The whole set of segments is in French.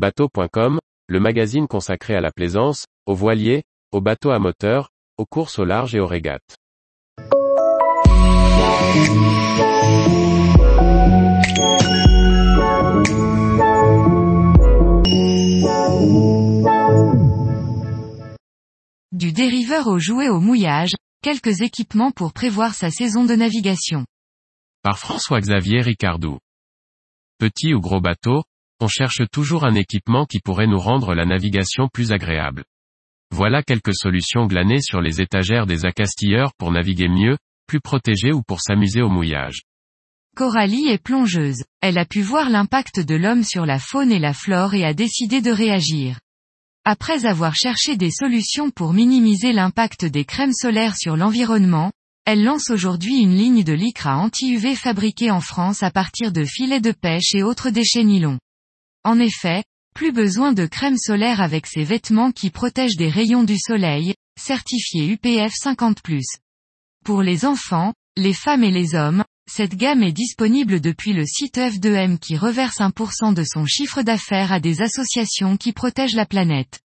Bateau.com, le magazine consacré à la plaisance, aux voiliers, aux bateaux à moteur, aux courses au large et aux régates. Du dériveur au jouet au mouillage, quelques équipements pour prévoir sa saison de navigation. Par François-Xavier Ricardou. Petit ou gros bateau, on cherche toujours un équipement qui pourrait nous rendre la navigation plus agréable. Voilà quelques solutions glanées sur les étagères des accastilleurs pour naviguer mieux, plus protégé ou pour s'amuser au mouillage. Coralie est plongeuse. Elle a pu voir l'impact de l'homme sur la faune et la flore et a décidé de réagir. Après avoir cherché des solutions pour minimiser l'impact des crèmes solaires sur l'environnement, elle lance aujourd'hui une ligne de lycra anti-UV fabriquée en France à partir de filets de pêche et autres déchets nylon. En effet, plus besoin de crème solaire avec ces vêtements qui protègent des rayons du soleil, certifiés UPF 50+. Pour les enfants, les femmes et les hommes, cette gamme est disponible depuis le site F2M qui reverse 1% de son chiffre d'affaires à des associations qui protègent la planète.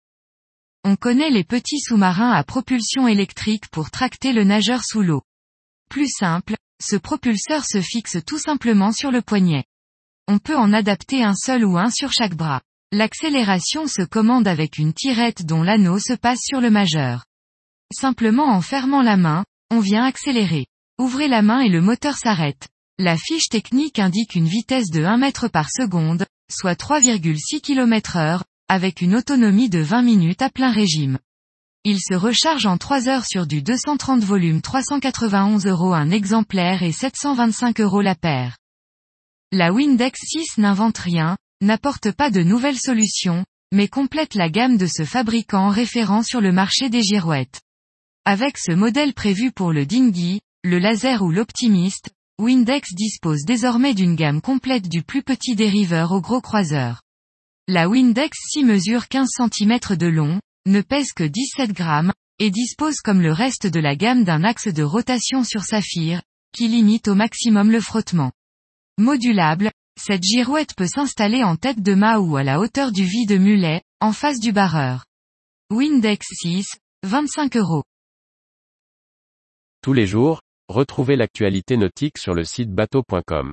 On connaît les petits sous-marins à propulsion électrique pour tracter le nageur sous l'eau. Plus simple, ce propulseur se fixe tout simplement sur le poignet. On peut en adapter un seul ou un sur chaque bras. L'accélération se commande avec une tirette dont l'anneau se passe sur le majeur. Simplement en fermant la main, on vient accélérer. Ouvrez la main et le moteur s'arrête. La fiche technique indique une vitesse de 1 mètre par seconde, soit 3,6 km heure, avec une autonomie de 20 minutes à plein régime. Il se recharge en 3 heures sur du 230 volume 391 euros un exemplaire et 725 euros la paire. La Windex 6 n'invente rien, n'apporte pas de nouvelles solutions, mais complète la gamme de ce fabricant référent sur le marché des girouettes. Avec ce modèle prévu pour le dinghy, le laser ou l'optimiste, Windex dispose désormais d'une gamme complète du plus petit dériveur au gros croiseur. La Windex 6 mesure 15 cm de long, ne pèse que 17 grammes, et dispose comme le reste de la gamme d'un axe de rotation sur saphir, qui limite au maximum le frottement. Modulable, cette girouette peut s'installer en tête de mât ou à la hauteur du vide de mulet, en face du barreur. Windex 6, 25 euros. Tous les jours, retrouvez l'actualité nautique sur le site bateau.com.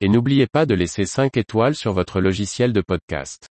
Et n'oubliez pas de laisser 5 étoiles sur votre logiciel de podcast.